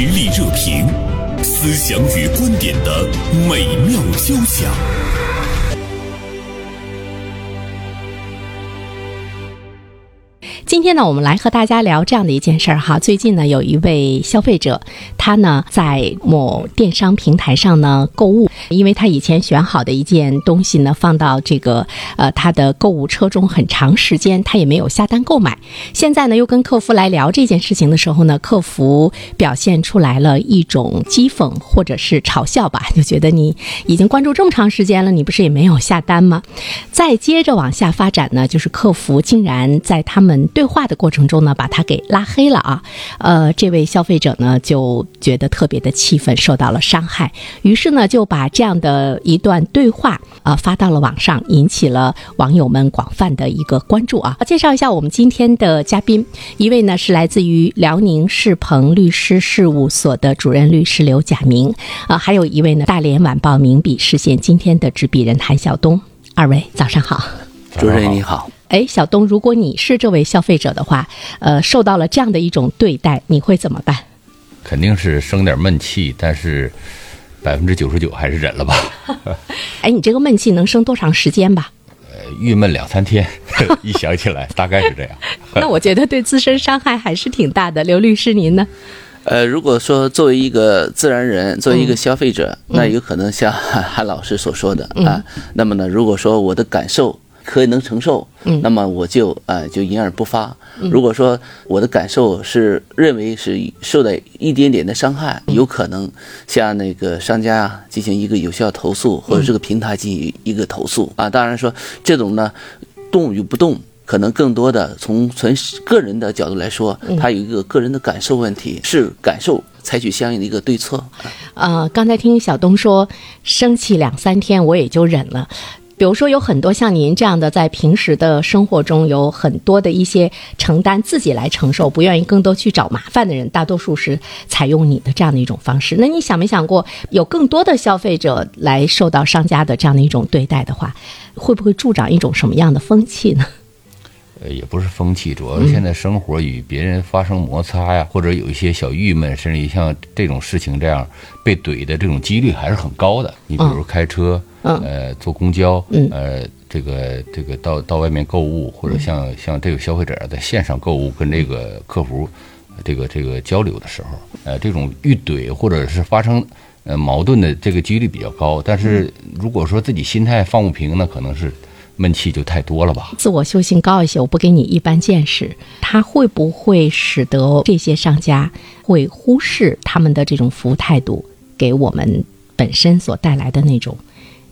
实力热评，思想与观点的美妙交响。今天呢，我们来和大家聊这样的一件事儿哈。最近呢，有一位消费者，他呢在某电商平台上呢购物，因为他以前选好的一件东西呢放到这个呃他的购物车中很长时间，他也没有下单购买。现在呢，又跟客服来聊这件事情的时候呢，客服表现出来了一种讥讽或者是嘲笑吧，就觉得你已经关注这么长时间了，你不是也没有下单吗？再接着往下发展呢，就是客服竟然在他们对对话的过程中呢，把他给拉黑了啊！呃，这位消费者呢就觉得特别的气愤，受到了伤害，于是呢就把这样的一段对话啊发到了网上，引起了网友们广泛的一个关注啊。介绍一下我们今天的嘉宾，一位呢是来自于辽宁世鹏律师事务所的主任律师刘甲明啊，还有一位呢大连晚报名笔视线今天的执笔人韩晓东，二位早上好。主任你好，哎，小东，如果你是这位消费者的话，呃，受到了这样的一种对待，你会怎么办？肯定是生点闷气，但是百分之九十九还是忍了吧。哎，你这个闷气能生多长时间吧？呃，郁闷两三天，一想起来大概是这样。那我觉得对自身伤害还是挺大的。刘律师，您呢？呃，如果说作为一个自然人，作为一个消费者，那有可能像韩韩老师所说的啊，那么呢，如果说我的感受。可以能承受，那么我就呃就隐而不发。如果说我的感受是认为是受到一点点的伤害，有可能向那个商家啊进行一个有效投诉，或者这个平台进行一个投诉啊。当然说这种呢动与不动，可能更多的从从个人的角度来说，他有一个个人的感受问题，是感受采取相应的一个对策。呃，刚才听小东说生气两三天我也就忍了。比如说，有很多像您这样的，在平时的生活中有很多的一些承担自己来承受，不愿意更多去找麻烦的人，大多数是采用你的这样的一种方式。那你想没想过，有更多的消费者来受到商家的这样的一种对待的话，会不会助长一种什么样的风气呢？呃，也不是风气，主要是现在生活与别人发生摩擦呀，或者有一些小郁闷，甚至于像这种事情这样被怼的这种几率还是很高的。你比如开车，呃，坐公交，呃，这个这个到到外面购物，或者像像这个消费者在线上购物跟这个客服这个这个交流的时候，呃，这种遇怼或者是发生呃矛盾的这个几率比较高。但是如果说自己心态放不平，那可能是。闷气就太多了吧？自我修行高一些，我不给你一般见识，他会不会使得这些商家会忽视他们的这种服务态度给我们本身所带来的那种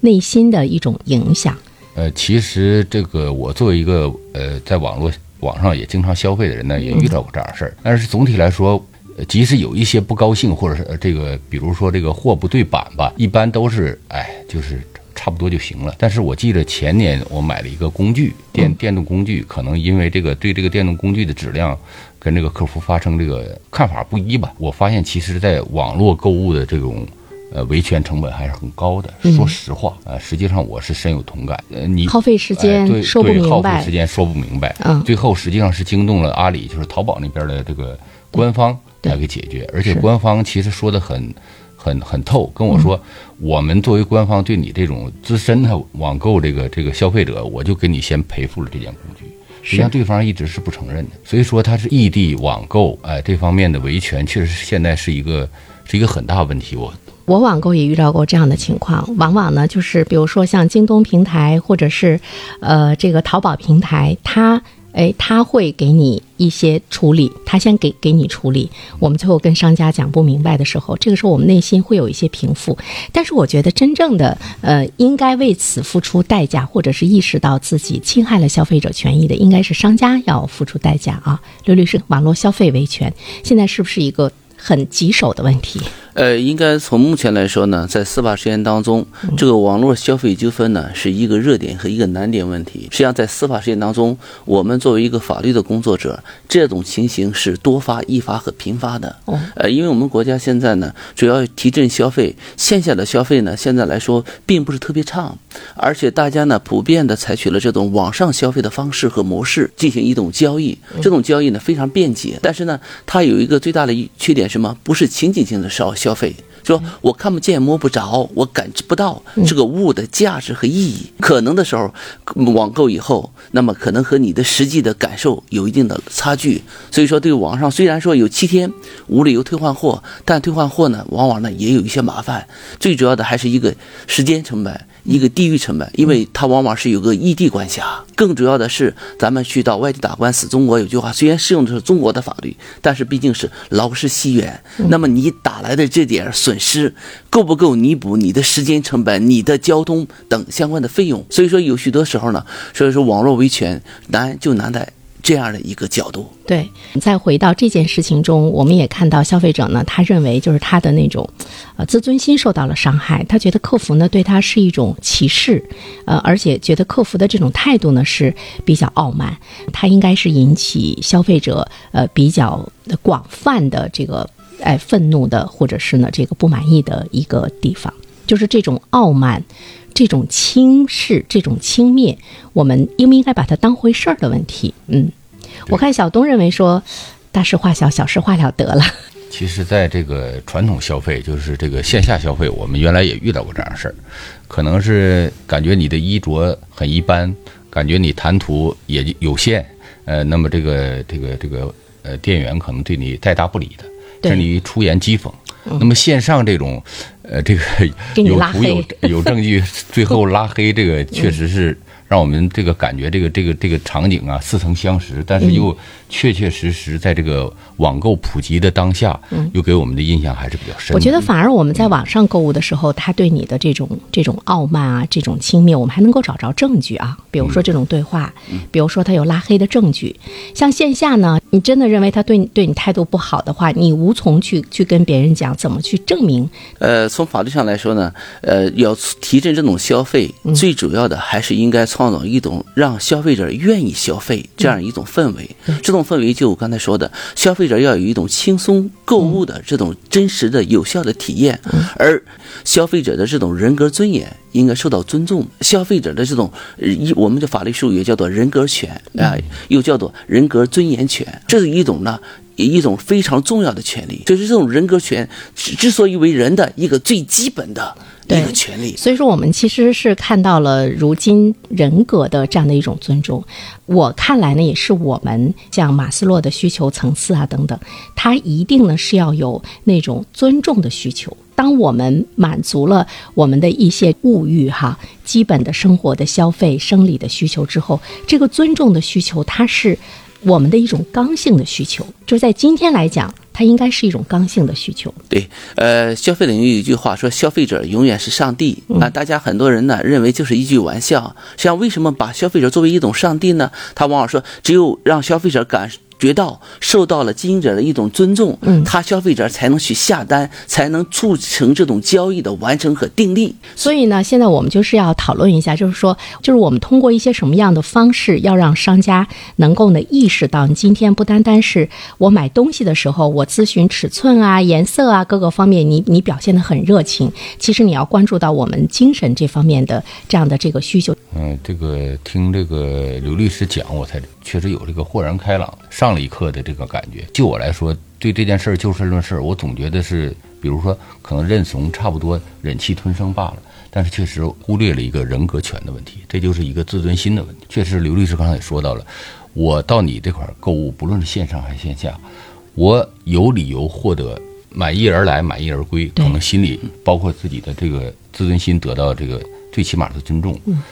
内心的一种影响？呃，其实这个我作为一个呃在网络网上也经常消费的人呢，也遇到过这样的事儿。但是总体来说，即使有一些不高兴，或者是这个，比如说这个货不对版吧，一般都是哎，就是。差不多就行了。但是我记得前年我买了一个工具，电电动工具，可能因为这个对这个电动工具的质量跟这个客服发生这个看法不一吧。我发现其实，在网络购物的这种呃维权成本还是很高的。说实话呃，实际上我是深有同感。呃，你耗费时间说不明白，耗费时间说不明白。嗯，最后实际上是惊动了阿里，就是淘宝那边的这个官方来给解决，而且官方其实说的很。很很透，跟我说，我们作为官方对你这种资深的网购这个这个消费者，我就给你先赔付了这件工具。实际上对方一直是不承认的，所以说他是异地网购，哎，这方面的维权确实现在是一个是一个很大问题。我我网购也遇到过这样的情况，往往呢就是比如说像京东平台或者是呃这个淘宝平台，它。哎，他会给你一些处理，他先给给你处理。我们最后跟商家讲不明白的时候，这个时候我们内心会有一些平复。但是我觉得真正的呃，应该为此付出代价，或者是意识到自己侵害了消费者权益的，应该是商家要付出代价啊。刘律师，网络消费维权现在是不是一个很棘手的问题？呃，应该从目前来说呢，在司法实践当中，这个网络消费纠纷呢是一个热点和一个难点问题。实际上，在司法实践当中，我们作为一个法律的工作者，这种情形是多发、易发和频发的。呃，因为我们国家现在呢，主要提振消费，线下的消费呢，现在来说并不是特别畅，而且大家呢普遍的采取了这种网上消费的方式和模式进行一种交易，这种交易呢非常便捷，但是呢，它有一个最大的缺点什么？不是情景性的消消费。说我看不见摸不着，我感知不到这个物的价值和意义。可能的时候，网购以后，那么可能和你的实际的感受有一定的差距。所以说，对网上虽然说有七天无理由退换货，但退换货呢，往往呢也有一些麻烦。最主要的还是一个时间成本。一个地域成本，因为它往往是有个异地管辖。更主要的是，咱们去到外地打官司，中国有句话，虽然适用的是中国的法律，但是毕竟是劳师西远。那么你打来的这点损失，够不够弥补你的时间成本、你的交通等相关的费用？所以说，有许多时候呢，所以说网络维权难就难在。这样的一个角度，对。再回到这件事情中，我们也看到消费者呢，他认为就是他的那种，呃，自尊心受到了伤害。他觉得客服呢对他是一种歧视，呃，而且觉得客服的这种态度呢是比较傲慢。他应该是引起消费者呃比较广泛的这个哎愤怒的，或者是呢这个不满意的一个地方，就是这种傲慢。这种轻视、这种轻蔑，我们应不应该把它当回事儿的问题？嗯，我看小东认为说，大事化小，小事化了得了。其实，在这个传统消费，就是这个线下消费，我们原来也遇到过这样的事儿，可能是感觉你的衣着很一般，感觉你谈吐也有限，呃，那么这个这个这个呃，店员可能对你带大不理的，甚至你出言讥讽。那么线上这种。呃，这个有图有有证据，最后拉黑，这个确实是让我们这个感觉，这个这个这个场景啊似曾相识，但是又确确实实在这个网购普及的当下，又给我们的印象还是比较深。我觉得反而我们在网上购物的时候，他对你的这种这种傲慢啊，这种轻蔑，我们还能够找着证据啊，比如说这种对话，比如说他有拉黑的证据。像线下呢，你真的认为他对你对你态度不好的话，你无从去去跟别人讲怎么去证明。呃。从法律上来说呢，呃，要提振这种消费，最主要的还是应该创造一种让消费者愿意消费这样一种氛围。这种氛围就我刚才说的，消费者要有一种轻松购物的这种真实的、有效的体验，而消费者的这种人格尊严应该受到尊重。消费者的这种一我们的法律术语叫做人格权啊，又叫做人格尊严权，这是一种呢。一种非常重要的权利，就是这种人格权之所以为人的一个最基本的一个权利。所以说，我们其实是看到了如今人格的这样的一种尊重。我看来呢，也是我们像马斯洛的需求层次啊等等，它一定呢是要有那种尊重的需求。当我们满足了我们的一些物欲哈，基本的生活的消费、生理的需求之后，这个尊重的需求，它是。我们的一种刚性的需求，就是在今天来讲，它应该是一种刚性的需求。对，呃，消费领域有一句话说，消费者永远是上帝啊。大家很多人呢认为就是一句玩笑，像为什么把消费者作为一种上帝呢？他往往说，只有让消费者感。觉到受到了经营者的一种尊重，嗯，他消费者才能去下单，才能促成这种交易的完成和订立。所以呢，现在我们就是要讨论一下，就是说，就是我们通过一些什么样的方式，要让商家能够呢意识到，你今天不单单是我买东西的时候，我咨询尺寸啊、颜色啊各个方面，你你表现的很热情，其实你要关注到我们精神这方面的这样的这个需求。嗯，这个听这个刘律师讲，我才确实有这个豁然开朗上。上了一课的这个感觉，就我来说，对这件事儿就事论事，我总觉得是，比如说，可能认怂差不多，忍气吞声罢了。但是确实忽略了一个人格权的问题，这就是一个自尊心的问题。确实，刘律师刚才也说到了，我到你这块购物，不论是线上还是线下，我有理由获得满意而来，满意而归，可能心里包括自己的这个自尊心得到这个最起码的尊重。嗯，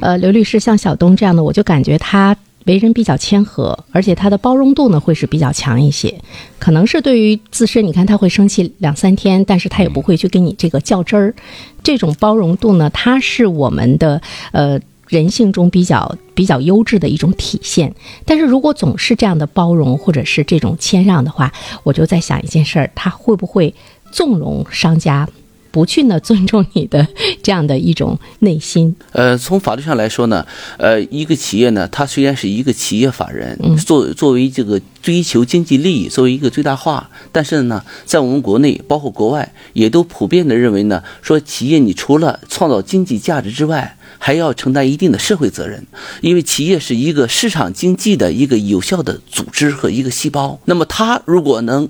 呃，刘律师像小东这样的，我就感觉他。为人比较谦和，而且他的包容度呢会是比较强一些。可能是对于自身，你看他会生气两三天，但是他也不会去跟你这个较真儿。这种包容度呢，它是我们的呃。人性中比较比较优质的一种体现。但是如果总是这样的包容或者是这种谦让的话，我就在想一件事儿，他会不会纵容商家？不去呢尊重你的这样的一种内心。呃，从法律上来说呢，呃，一个企业呢，它虽然是一个企业法人，作作为这个追求经济利益，作为一个最大化，但是呢，在我们国内，包括国外，也都普遍的认为呢，说企业你除了创造经济价值之外，还要承担一定的社会责任，因为企业是一个市场经济的一个有效的组织和一个细胞。那么，它如果能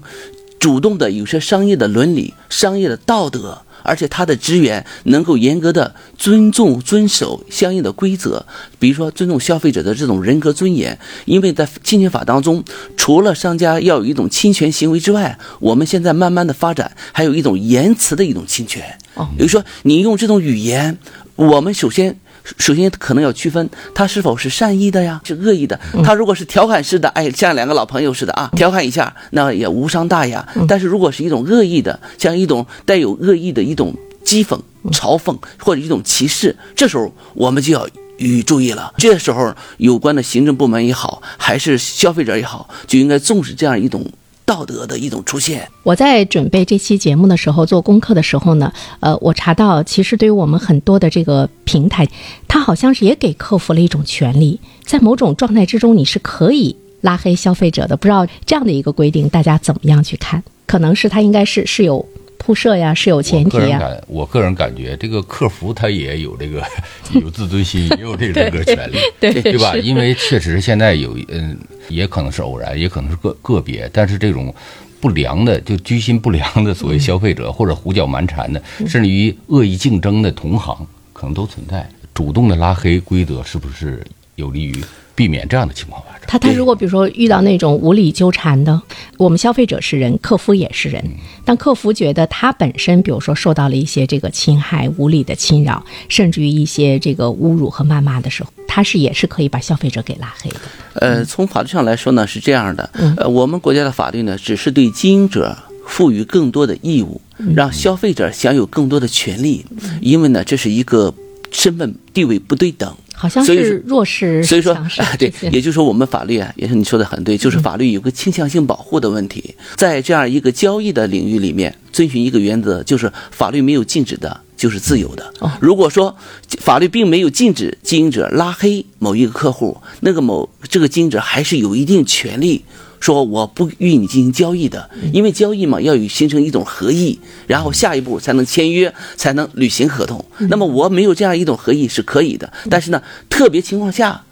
主动的有些商业的伦理、商业的道德。而且他的职员能够严格的尊重、遵守相应的规则，比如说尊重消费者的这种人格尊严。因为在侵权法当中，除了商家要有一种侵权行为之外，我们现在慢慢的发展，还有一种言辞的一种侵权。比如说你用这种语言，我们首先。首先，可能要区分他是否是善意的呀，是恶意的。他如果是调侃式的，哎，像两个老朋友似的啊，调侃一下，那也无伤大雅。但是如果是一种恶意的，像一种带有恶意的一种讥讽、嘲讽或者一种歧视，这时候我们就要予以注意了。这时候，有关的行政部门也好，还是消费者也好，就应该重视这样一种。道德的一种出现。我在准备这期节目的时候，做功课的时候呢，呃，我查到，其实对于我们很多的这个平台，它好像是也给客服了一种权利，在某种状态之中，你是可以拉黑消费者的。不知道这样的一个规定，大家怎么样去看？可能是它应该是是有。铺设呀是有前提呀。我个人感，觉这个客服他也有这个 有自尊心，也有这个 人格权利，对对吧？因为确实现在有嗯，也可能是偶然，也可能是个个别，但是这种不良的就居心不良的所谓消费者，或者胡搅蛮缠的，甚至于恶意竞争的同行，可能都存在。主动的拉黑规则是不是有利于？避免这样的情况发生。他他如果比如说遇到那种无理纠缠的，我们消费者是人，客服也是人。当客服觉得他本身比如说受到了一些这个侵害、无理的侵扰，甚至于一些这个侮辱和谩骂的时候，他是也是可以把消费者给拉黑的。呃，从法律上来说呢是这样的。呃，我们国家的法律呢只是对经营者赋予更多的义务，让消费者享有更多的权利，因为呢这是一个身份地位不对等。好像是弱势，所以说啊，对，也就是说，我们法律啊，也是你说的很对，就是法律有个倾向性保护的问题，在这样一个交易的领域里面，遵循一个原则，就是法律没有禁止的，就是自由的。如果说法律并没有禁止经营者拉黑某一个客户，那个某这个经营者还是有一定权利。说我不与你进行交易的，因为交易嘛要有形成一种合意，然后下一步才能签约，才能履行合同。那么我没有这样一种合意是可以的，但是呢，特别情况下。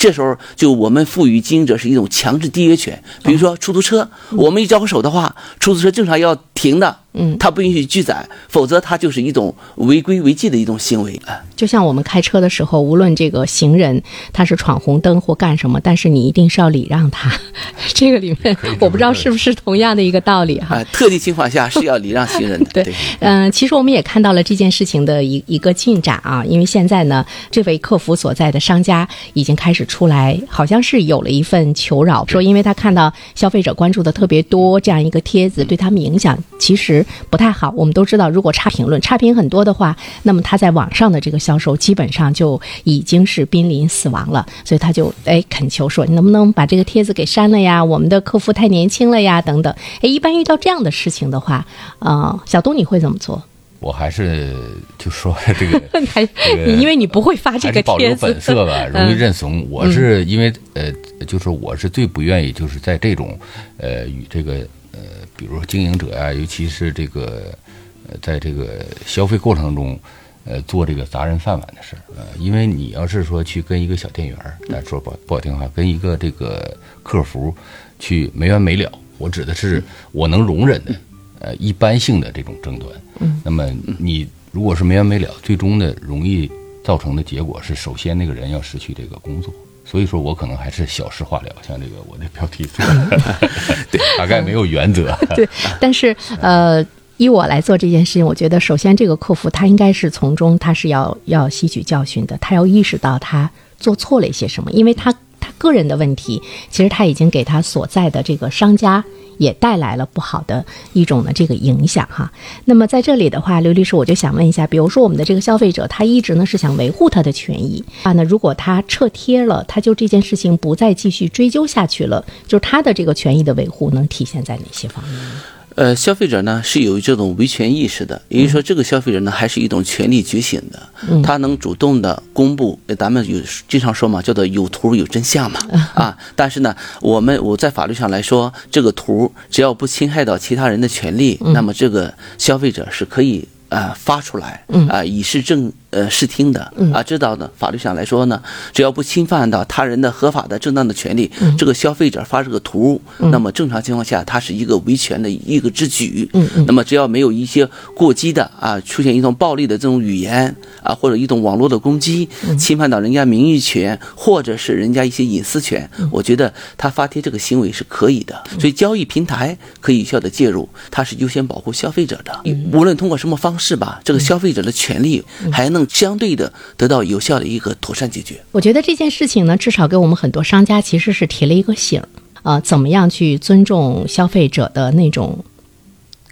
这时候就我们赋予经营者是一种强制缔约权，比如说出租车，我们一交手的话，出租车正常要停的，嗯，他不允许拒载，否则他就是一种违规违纪的一种行为啊。就像我们开车的时候，无论这个行人他是闯红灯或干什么，但是你一定是要礼让他。这个里面我不知道是不是同样的一个道理哈。特定情况下是要礼让行人的。对，嗯，其实我们也看到了这件事情的一一个进展啊，因为现在呢，这位客服所在的商家已经开始。出来好像是有了一份求饶，说因为他看到消费者关注的特别多，这样一个帖子对他们影响其实不太好。我们都知道，如果差评论、差评很多的话，那么他在网上的这个销售基本上就已经是濒临死亡了。所以他就哎恳求说，你能不能把这个帖子给删了呀？我们的客服太年轻了呀，等等。哎，一般遇到这样的事情的话，呃，小东你会怎么做？我还是就说 这个，还因为你不会发这个保留本色吧，容易认怂。我是因为呃，就是我是最不愿意就是在这种呃与这个呃，比如说经营者呀，尤其是这个呃，在这个消费过程中呃做这个砸人饭碗的事儿。呃，因为你要是说去跟一个小店员，咱说不不好听话，跟一个这个客服去没完没了，我指的是我能容忍的。呃，一般性的这种争端，嗯，那么你如果是没完没了，最终的容易造成的结果是，首先那个人要失去这个工作。所以说我可能还是小事化了，像这个我的标题说，对，大概没有原则。对，但是呃，依我来做这件事情，我觉得首先这个客服他应该是从中他是要要吸取教训的，他要意识到他做错了一些什么，因为他。个人的问题，其实他已经给他所在的这个商家。也带来了不好的一种的这个影响哈。那么在这里的话，刘律师，我就想问一下，比如说我们的这个消费者，他一直呢是想维护他的权益啊，那如果他撤贴了，他就这件事情不再继续追究下去了，就是他的这个权益的维护能体现在哪些方面呢？呃，消费者呢是有这种维权意识的，也就是说，这个消费者呢还是一种权利觉醒的，他能主动的公布，咱们有经常说嘛，叫做有图有真相嘛，啊，但是呢，我们我在法律上来说，这个图只要不侵害到其他人的权利，那么这个消费者是可以啊发出来，啊以示正。呃，视听的啊，知道呢。法律上来说呢，只要不侵犯到他人的合法的正当的权利，这个消费者发这个图，那么正常情况下，它是一个维权的一个之举。嗯嗯。那么只要没有一些过激的啊，出现一种暴力的这种语言啊，或者一种网络的攻击，侵犯到人家名誉权或者是人家一些隐私权，我觉得他发帖这个行为是可以的。所以交易平台可以有效的介入，它是优先保护消费者的。无论通过什么方式吧，这个消费者的权利还能。相对的得到有效的一个妥善解决。我觉得这件事情呢，至少给我们很多商家其实是提了一个醒儿啊，怎么样去尊重消费者的那种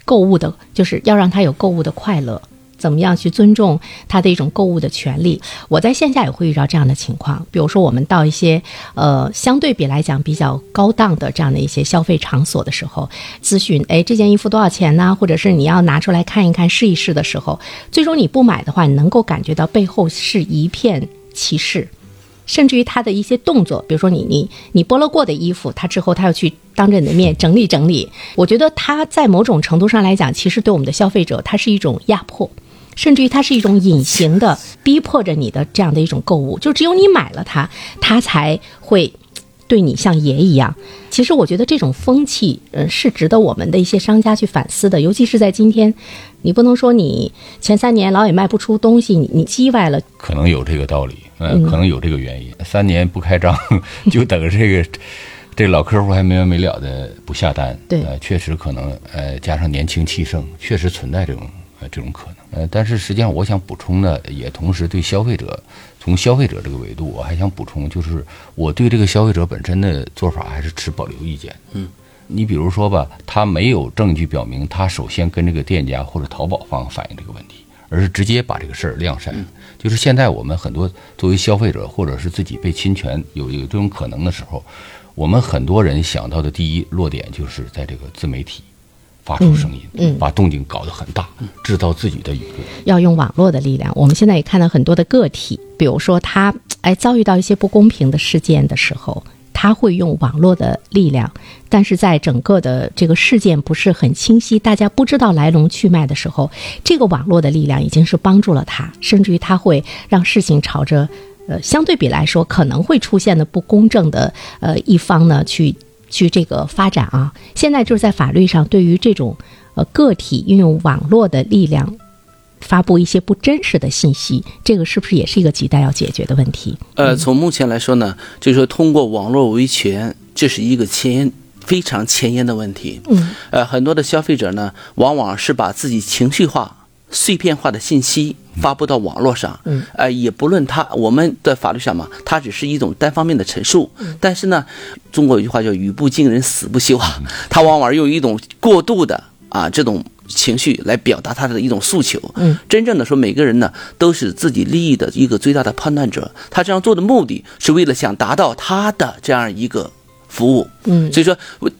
购物的，就是要让他有购物的快乐。怎么样去尊重他的一种购物的权利？我在线下也会遇到这样的情况，比如说我们到一些呃相对比来讲比较高档的这样的一些消费场所的时候，咨询哎这件衣服多少钱呢？或者是你要拿出来看一看试一试的时候，最终你不买的话，你能够感觉到背后是一片歧视，甚至于他的一些动作，比如说你你你剥了过的衣服，他之后他要去当着你的面整理整理，我觉得他在某种程度上来讲，其实对我们的消费者，他是一种压迫。甚至于它是一种隐形的逼迫着你的这样的一种购物，就只有你买了它，它才会对你像爷一样。其实我觉得这种风气，呃，是值得我们的一些商家去反思的。尤其是在今天，你不能说你前三年老也卖不出东西，你你叽歪了。可能有这个道理，嗯，可能有这个原因。三年不开张，就等着这个这老客户还没完没了的不下单。对，呃，确实可能，呃，加上年轻气盛，确实存在这种呃这种可能。呃，但是实际上，我想补充的也同时对消费者，从消费者这个维度，我还想补充，就是我对这个消费者本身的做法还是持保留意见。嗯，你比如说吧，他没有证据表明他首先跟这个店家或者淘宝方反映这个问题，而是直接把这个事儿晾晒。就是现在我们很多作为消费者，或者是自己被侵权有有这种可能的时候，我们很多人想到的第一落点就是在这个自媒体。发出声音，嗯，把动静搞得很大，制造自己的舆论。要用网络的力量。我们现在也看到很多的个体，比如说他哎遭遇到一些不公平的事件的时候，他会用网络的力量。但是在整个的这个事件不是很清晰，大家不知道来龙去脉的时候，这个网络的力量已经是帮助了他，甚至于他会让事情朝着呃相对比来说可能会出现的不公正的呃一方呢去。去这个发展啊！现在就是在法律上，对于这种呃个体运用网络的力量发布一些不真实的信息，这个是不是也是一个亟待要解决的问题？呃，从目前来说呢，就是说通过网络维权，这是一个前非常前沿的问题。嗯，呃，很多的消费者呢，往往是把自己情绪化。碎片化的信息发布到网络上，嗯，呃，也不论他我们的法律上嘛，它只是一种单方面的陈述，但是呢，中国有句话叫语不惊人死不休啊，他往往用一种过度的啊这种情绪来表达他的一种诉求，嗯，真正的说每个人呢都是自己利益的一个最大的判断者，他这样做的目的是为了想达到他的这样一个。服务，嗯，所以说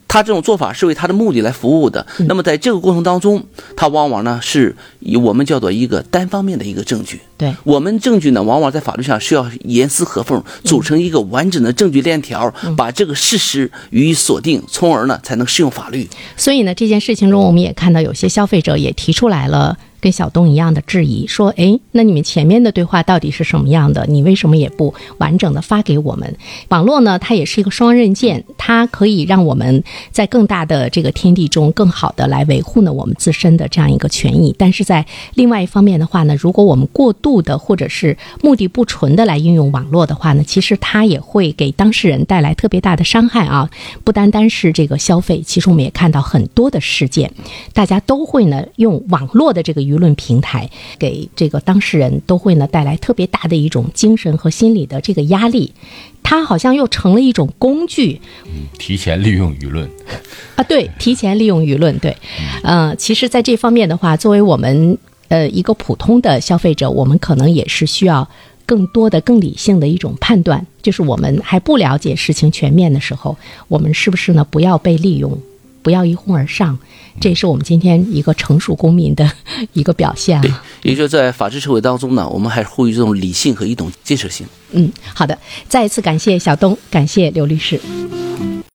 他这种做法是为他的目的来服务的。那么在这个过程当中，他往往呢是以我们叫做一个单方面的一个证据。对我们证据呢，往往在法律上需要严丝合缝，组成一个完整的证据链条，把这个事实予以锁定，从而呢才能适用法律。所以呢，这件事情中，我们也看到有些消费者也提出来了。跟小东一样的质疑，说：“哎，那你们前面的对话到底是什么样的？你为什么也不完整的发给我们？网络呢？它也是一个双刃剑，它可以让我们在更大的这个天地中，更好的来维护呢我们自身的这样一个权益。但是在另外一方面的话呢，如果我们过度的或者是目的不纯的来运用网络的话呢，其实它也会给当事人带来特别大的伤害啊！不单单是这个消费，其实我们也看到很多的事件，大家都会呢用网络的这个。舆论平台，给这个当事人都会呢带来特别大的一种精神和心理的这个压力。它好像又成了一种工具，嗯提前利用舆论。啊，对，提前利用舆论，对，呃，其实，在这方面的话，作为我们呃一个普通的消费者，我们可能也是需要更多的、更理性的一种判断，就是我们还不了解事情全面的时候，我们是不是呢不要被利用，不要一哄而上，这也是我们今天一个成熟公民的 一个表现啊。也就是在法治社会当中呢，我们还是呼吁这种理性和一种建设性。嗯，好的，再一次感谢小东，感谢刘律师。